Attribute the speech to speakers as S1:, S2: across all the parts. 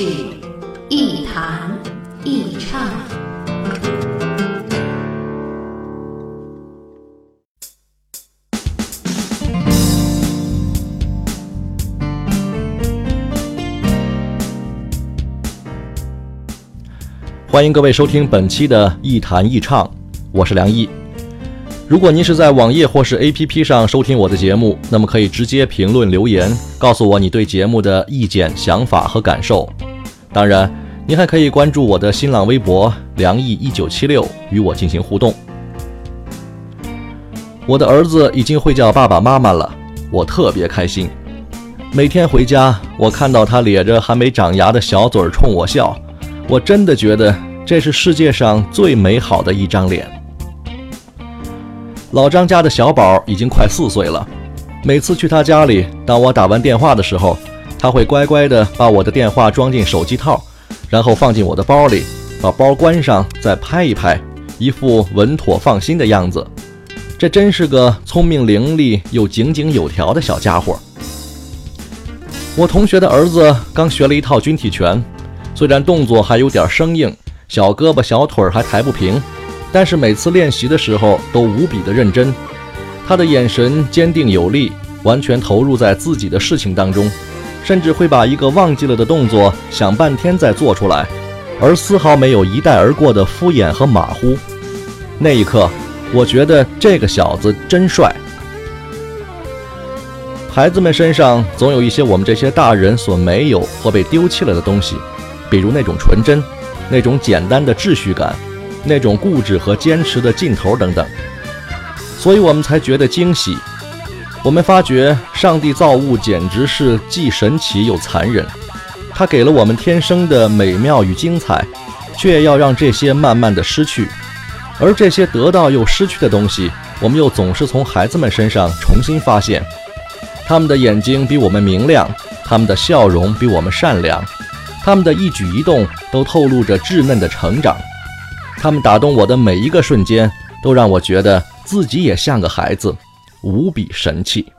S1: 是一弹一唱。
S2: 欢迎各位收听本期的《一谈一唱》，我是梁毅。如果您是在网页或是 APP 上收听我的节目，那么可以直接评论留言，告诉我你对节目的意见、想法和感受。当然，您还可以关注我的新浪微博“梁毅一九七六”，与我进行互动。我的儿子已经会叫爸爸妈妈了，我特别开心。每天回家，我看到他咧着还没长牙的小嘴冲我笑。我真的觉得这是世界上最美好的一张脸。老张家的小宝已经快四岁了，每次去他家里，当我打完电话的时候，他会乖乖地把我的电话装进手机套，然后放进我的包里，把包关上，再拍一拍，一副稳妥放心的样子。这真是个聪明伶俐又井井有条的小家伙。我同学的儿子刚学了一套军体拳。虽然动作还有点生硬，小胳膊小腿还抬不平，但是每次练习的时候都无比的认真。他的眼神坚定有力，完全投入在自己的事情当中，甚至会把一个忘记了的动作想半天再做出来，而丝毫没有一带而过的敷衍和马虎。那一刻，我觉得这个小子真帅。孩子们身上总有一些我们这些大人所没有或被丢弃了的东西。比如那种纯真，那种简单的秩序感，那种固执和坚持的劲头等等，所以我们才觉得惊喜。我们发觉上帝造物简直是既神奇又残忍，他给了我们天生的美妙与精彩，却要让这些慢慢的失去。而这些得到又失去的东西，我们又总是从孩子们身上重新发现。他们的眼睛比我们明亮，他们的笑容比我们善良。他们的一举一动都透露着稚嫩的成长，他们打动我的每一个瞬间，都让我觉得自己也像个孩子，无比神气。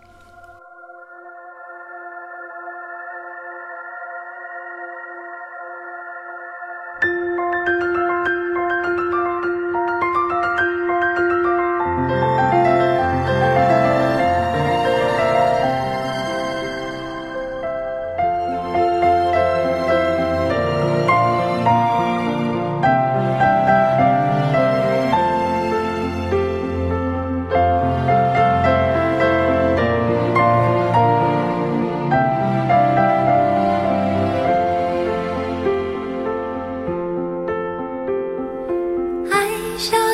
S3: 下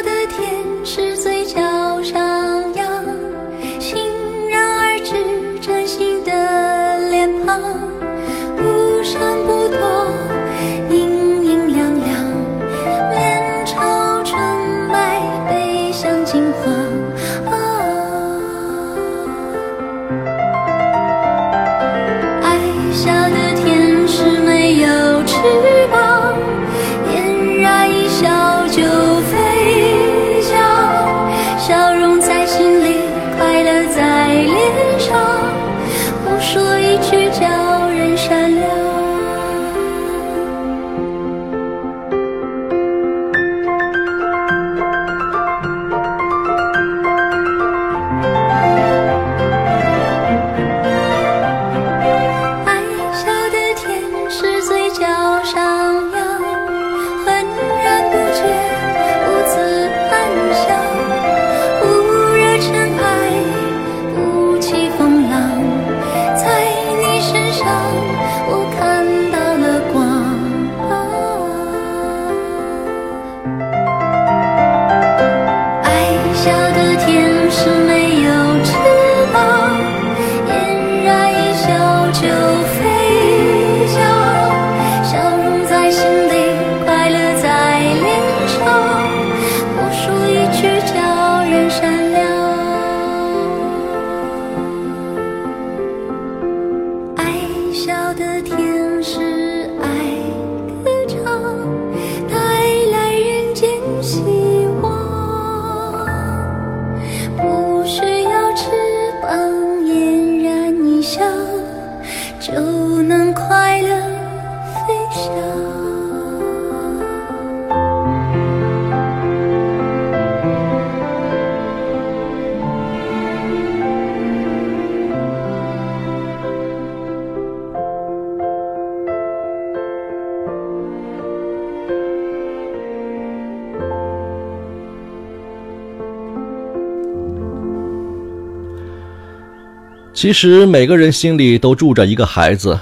S2: 其实每个人心里都住着一个孩子，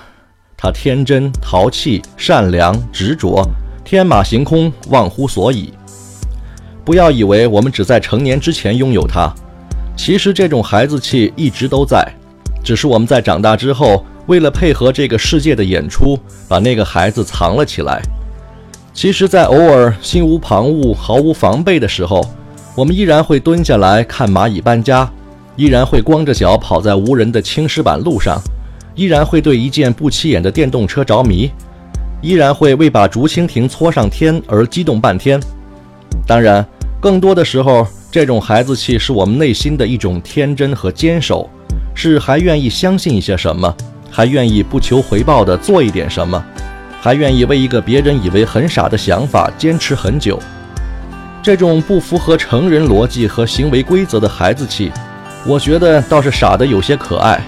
S2: 他天真、淘气、善良、执着，天马行空，忘乎所以。不要以为我们只在成年之前拥有他，其实这种孩子气一直都在，只是我们在长大之后，为了配合这个世界的演出，把那个孩子藏了起来。其实，在偶尔心无旁骛、毫无防备的时候，我们依然会蹲下来看蚂蚁搬家，依然会光着脚跑在无人的青石板路上，依然会对一件不起眼的电动车着迷，依然会为把竹蜻蜓搓上天而激动半天。当然。更多的时候，这种孩子气是我们内心的一种天真和坚守，是还愿意相信一些什么，还愿意不求回报的做一点什么，还愿意为一个别人以为很傻的想法坚持很久。这种不符合成人逻辑和行为规则的孩子气，我觉得倒是傻的有些可爱。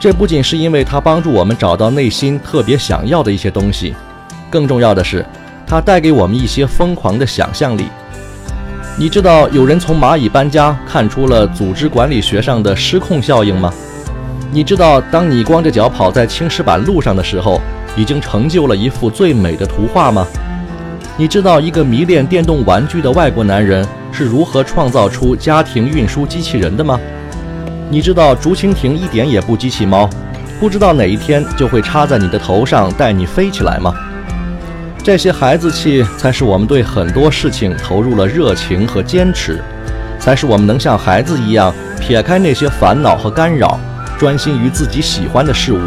S2: 这不仅是因为它帮助我们找到内心特别想要的一些东西，更重要的是，它带给我们一些疯狂的想象力。你知道有人从蚂蚁搬家看出了组织管理学上的失控效应吗？你知道当你光着脚跑在青石板路上的时候，已经成就了一幅最美的图画吗？你知道一个迷恋电动玩具的外国男人是如何创造出家庭运输机器人的吗？你知道竹蜻蜓一点也不机器猫，不知道哪一天就会插在你的头上带你飞起来吗？这些孩子气，才是我们对很多事情投入了热情和坚持，才是我们能像孩子一样撇开那些烦恼和干扰，专心于自己喜欢的事物，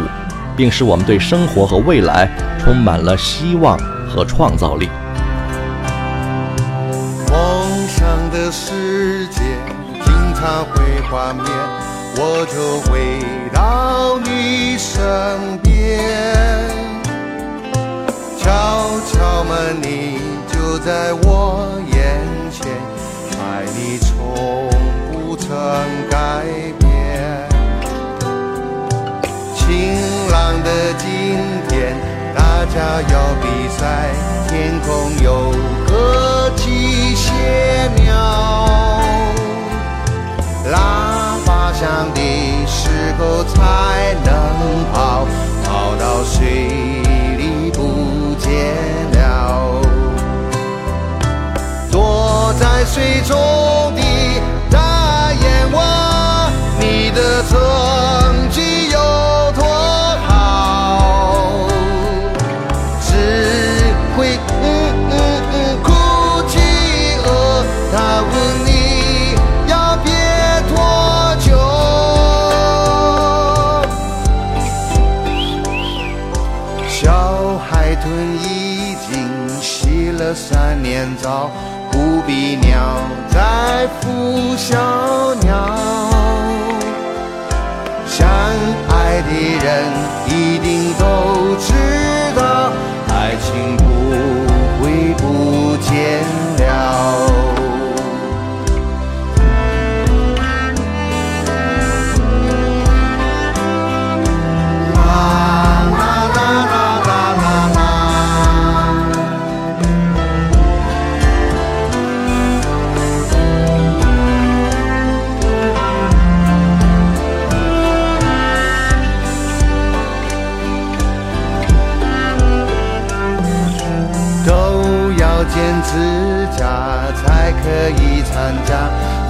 S2: 并使我们对生活和未来充满了希望和创造力。
S4: 世界经常会幻灭，我就回到你身边。悄悄门，你就在我眼前，爱你从不曾改变。晴朗的今天，大家要比赛，天空有个机械鸟，喇叭响的时候才能跑，跑到水里不。见了，躲在水中了三年早，不必鸟再孵小鸟。相爱的人一定都知道，爱情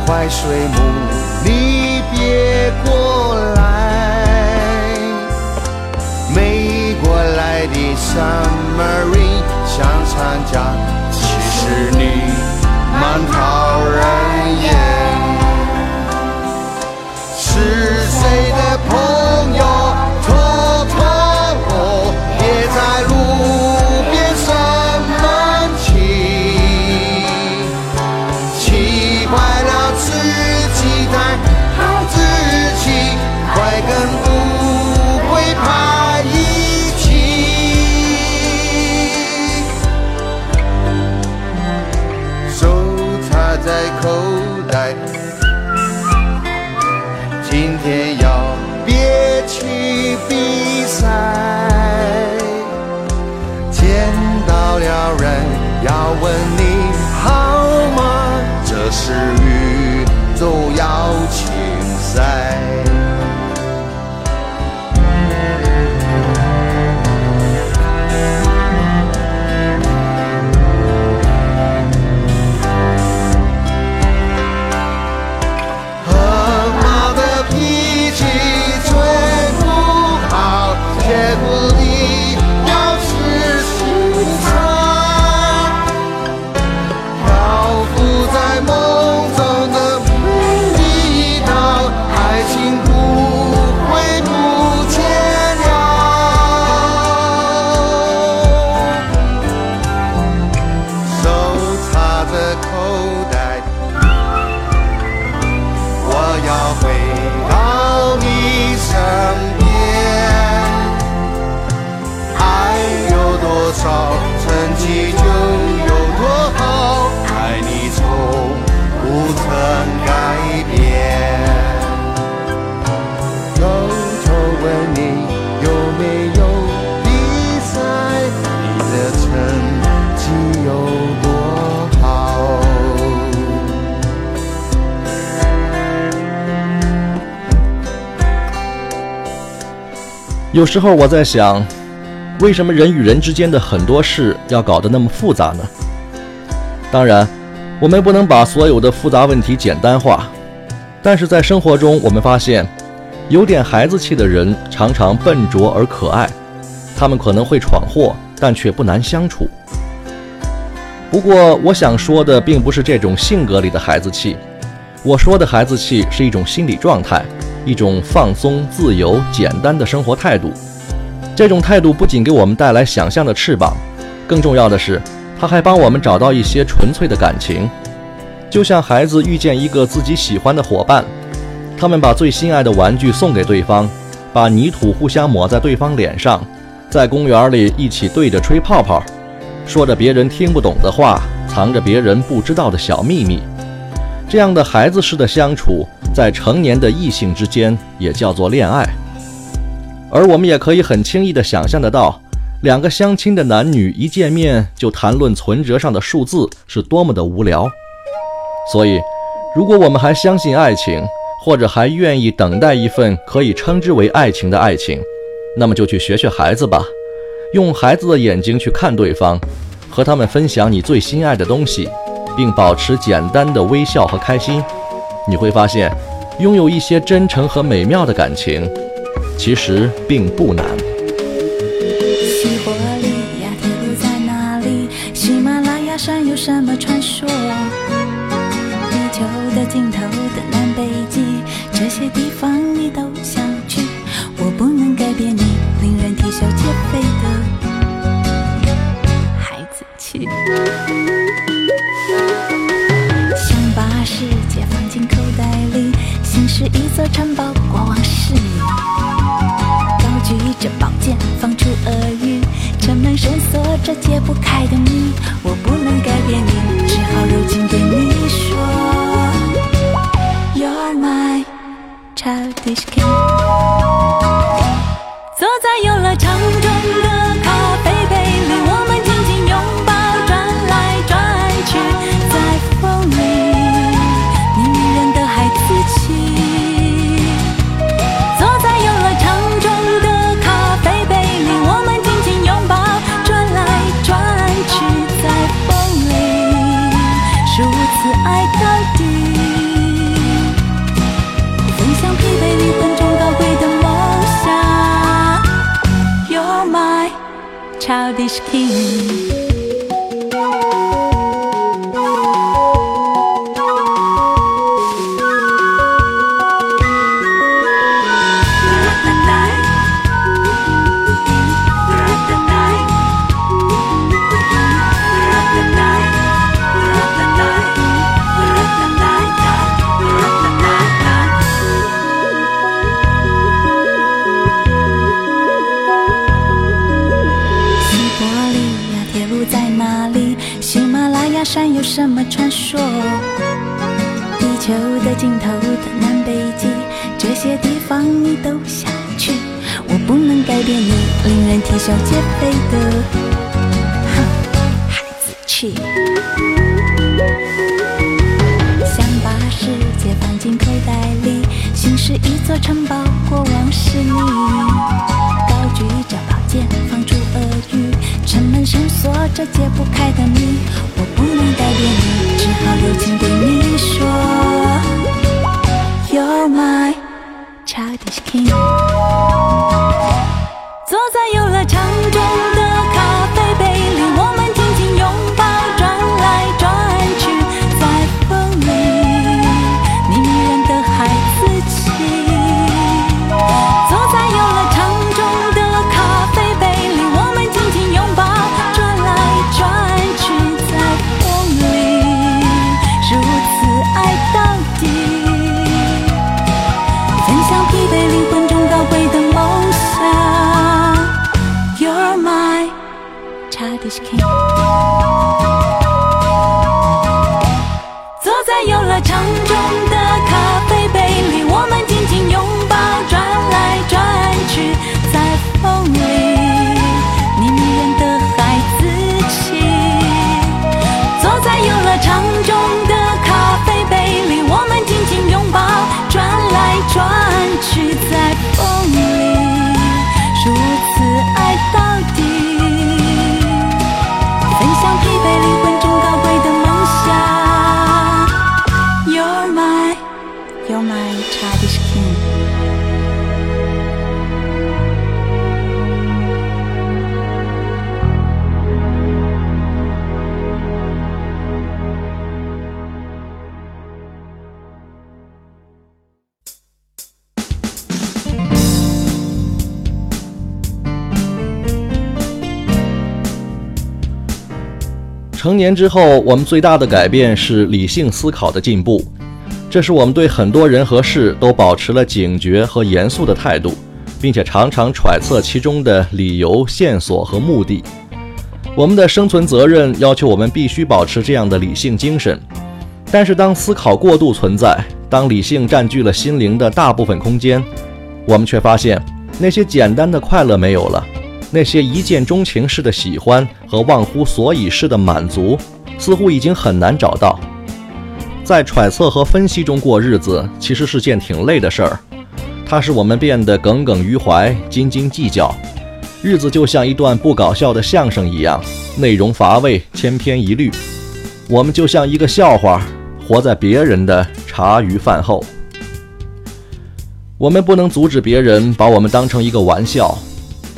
S4: 坏水母，你别过来。美国来的 submarine 想参加，雨骤要请斜你就有多好爱你从不曾改变偷偷问你有没有比赛你的成绩有多好
S2: 有时候我在想为什么人与人之间的很多事要搞得那么复杂呢？当然，我们不能把所有的复杂问题简单化，但是在生活中，我们发现，有点孩子气的人常常笨拙而可爱，他们可能会闯祸，但却不难相处。不过，我想说的并不是这种性格里的孩子气，我说的孩子气是一种心理状态。一种放松、自由、简单的生活态度。这种态度不仅给我们带来想象的翅膀，更重要的是，它还帮我们找到一些纯粹的感情。就像孩子遇见一个自己喜欢的伙伴，他们把最心爱的玩具送给对方，把泥土互相抹在对方脸上，在公园里一起对着吹泡泡，说着别人听不懂的话，藏着别人不知道的小秘密。这样的孩子式的相处。在成年的异性之间也叫做恋爱，而我们也可以很轻易地想象得到，两个相亲的男女一见面就谈论存折上的数字是多么的无聊。所以，如果我们还相信爱情，或者还愿意等待一份可以称之为爱情的爱情，那么就去学学孩子吧，用孩子的眼睛去看对方，和他们分享你最心爱的东西，并保持简单的微笑和开心。你会发现，拥有一些真诚和美妙的感情，其实并不难。
S3: 什么传说？地球的尽头的南北极，这些地方你都想去，我不能改变你令人啼笑皆非的，哼，孩子气。想把世界放进口袋里，心是一座城堡，过往是你。高举着宝剑，放出恶语，城门深锁着解不开的谜。我不能改变你，只好柔情对你说，You're my childish king。
S2: 成年之后，我们最大的改变是理性思考的进步，这是我们对很多人和事都保持了警觉和严肃的态度，并且常常揣测其中的理由、线索和目的。我们的生存责任要求我们必须保持这样的理性精神，但是当思考过度存在，当理性占据了心灵的大部分空间，我们却发现那些简单的快乐没有了。那些一见钟情式的喜欢和忘乎所以式的满足，似乎已经很难找到。在揣测和分析中过日子，其实是件挺累的事儿。它使我们变得耿耿于怀、斤斤计较。日子就像一段不搞笑的相声一样，内容乏味、千篇一律。我们就像一个笑话，活在别人的茶余饭后。我们不能阻止别人把我们当成一个玩笑。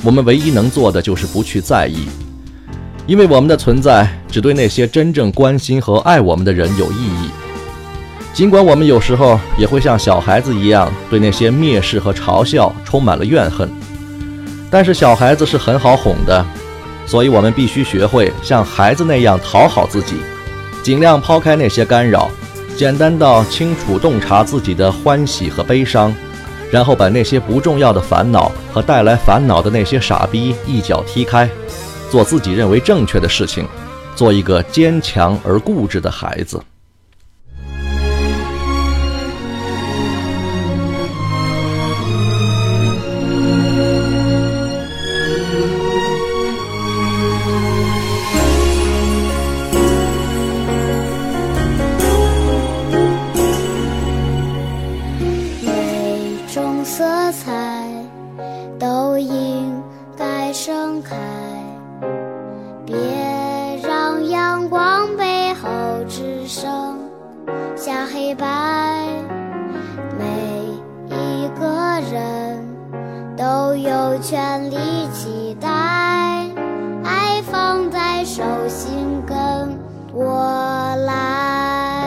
S2: 我们唯一能做的就是不去在意，因为我们的存在只对那些真正关心和爱我们的人有意义。尽管我们有时候也会像小孩子一样对那些蔑视和嘲笑充满了怨恨，但是小孩子是很好哄的，所以我们必须学会像孩子那样讨好自己，尽量抛开那些干扰，简单到清楚洞察自己的欢喜和悲伤。然后把那些不重要的烦恼和带来烦恼的那些傻逼一脚踢开，做自己认为正确的事情，做一个坚强而固执的孩子。
S5: 里期待爱放在手心跟我来。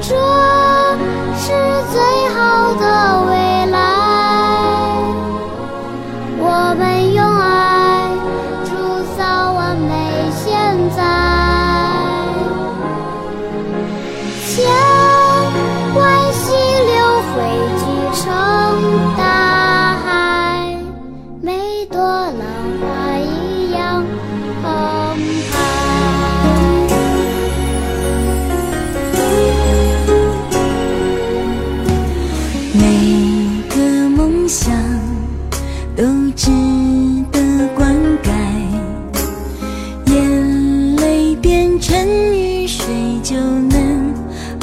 S5: 这是最好的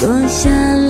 S3: 落下了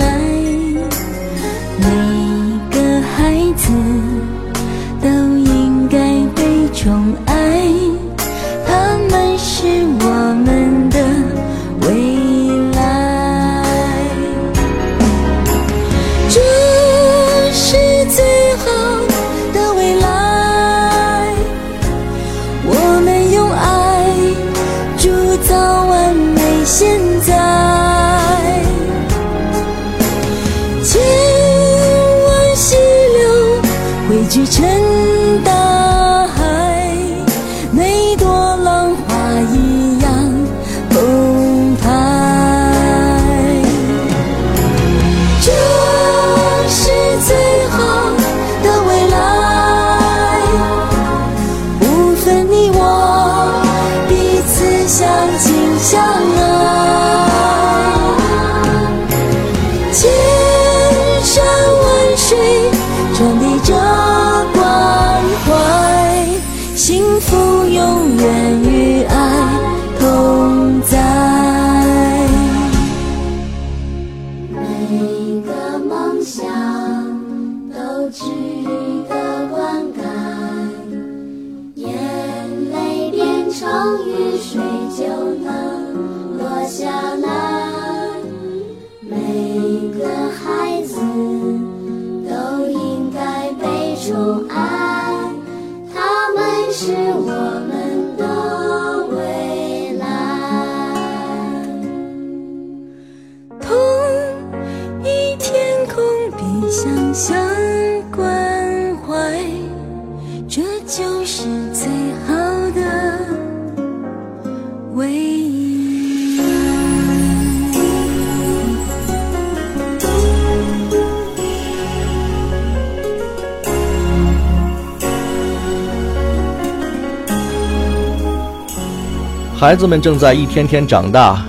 S2: 孩子们正在一天天长大，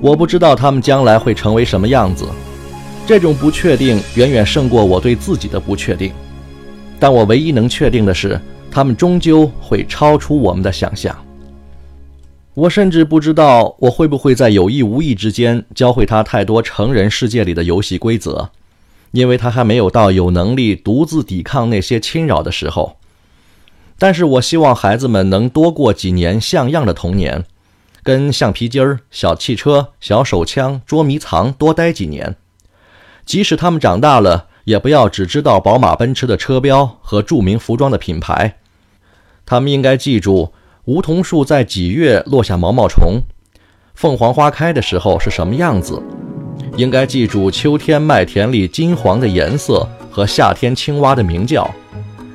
S2: 我不知道他们将来会成为什么样子。这种不确定远远胜过我对自己的不确定。但我唯一能确定的是，他们终究会超出我们的想象。我甚至不知道我会不会在有意无意之间教会他太多成人世界里的游戏规则，因为他还没有到有能力独自抵抗那些侵扰的时候。但是我希望孩子们能多过几年像样的童年，跟橡皮筋儿、小汽车、小手枪、捉迷藏多待几年。即使他们长大了，也不要只知道宝马、奔驰的车标和著名服装的品牌。他们应该记住。梧桐树在几月落下毛毛虫？凤凰花开的时候是什么样子？应该记住秋天麦田里金黄的颜色和夏天青蛙的鸣叫。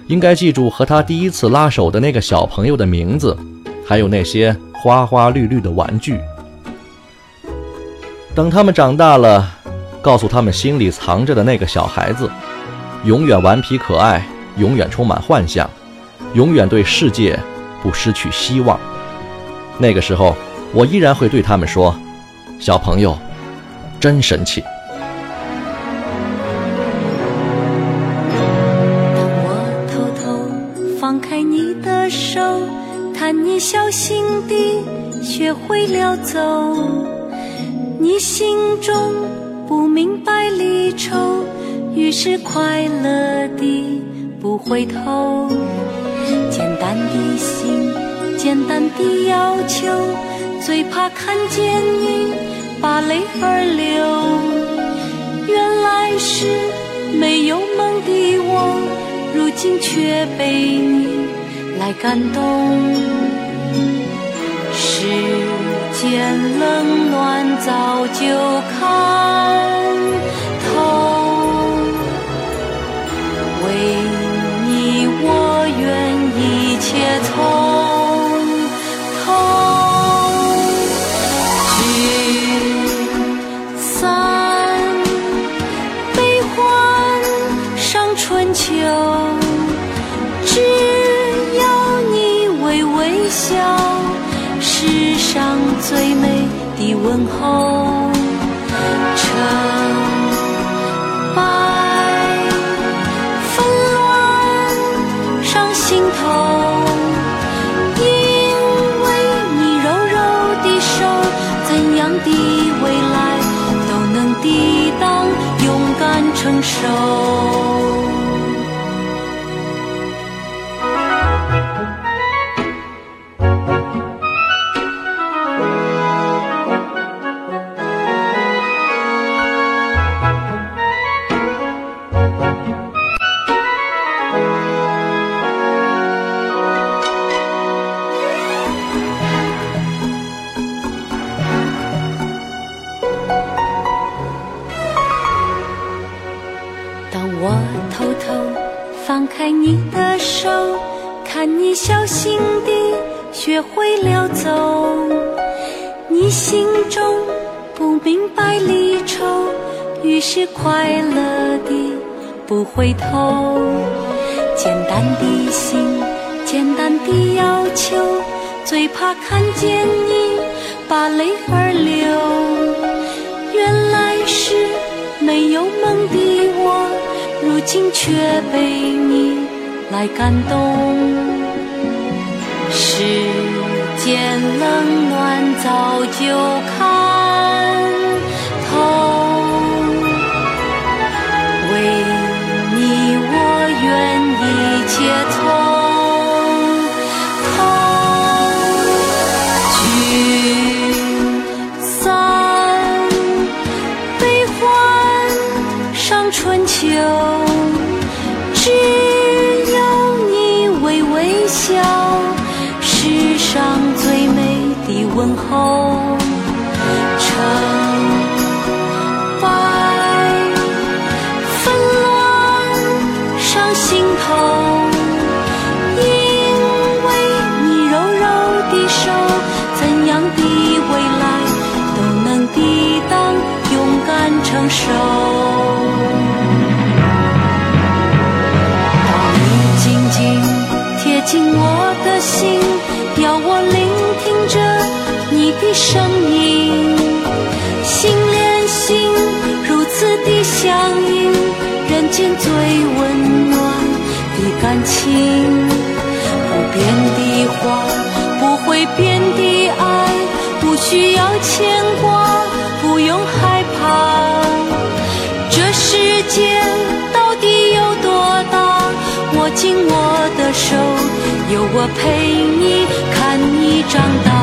S2: 应该记住和他第一次拉手的那个小朋友的名字，还有那些花花绿绿的玩具。等他们长大了，告诉他们心里藏着的那个小孩子，永远顽皮可爱，永远充满幻想，永远对世界。不失去希望。那个时候，我依然会对他们说：“小朋友，真神奇。”
S3: 看你小心地学会了走，你心中不明白离愁，于是快乐地不回头。简单的心，简单的要求，最怕看见你把泪儿流。原来是没有梦的我，如今却被你来感动。世间冷暖早就看透，为。你，我愿一切从头聚散，悲欢伤春秋。上最美的问候。看你小心地学会了走，你心中不明白离愁，于是快乐地不回头。简单的心，简单的要求，最怕看见你把泪儿流。原来是没有梦的我，如今却被你来感动。世间冷暖早就看透，为你我愿一切从头聚散，悲欢伤春秋。间最温暖的感情。不变的话，不会变的爱，不需要牵挂，不用害怕。这世界到底有多大？握紧我的手，有我陪你，看你长大。